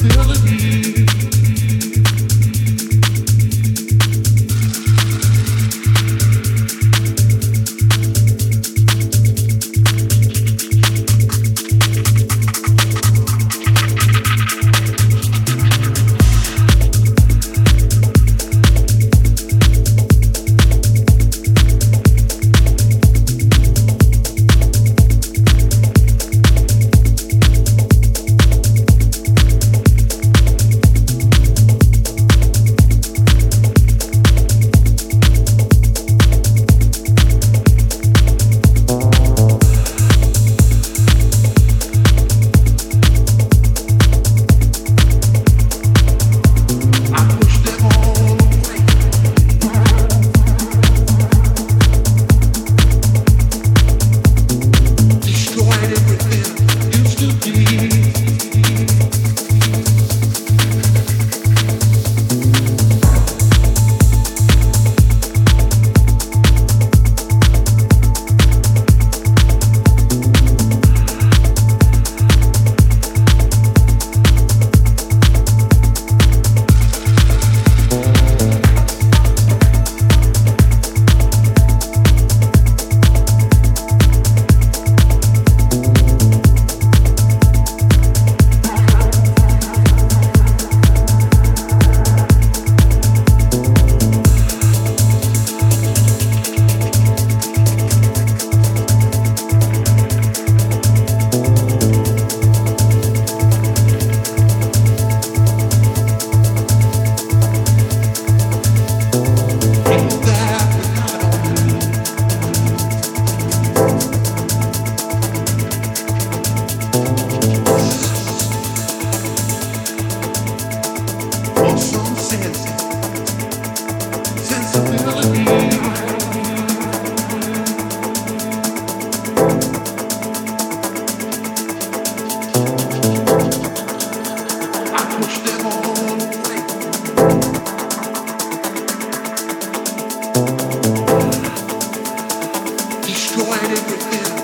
feel it. situated within.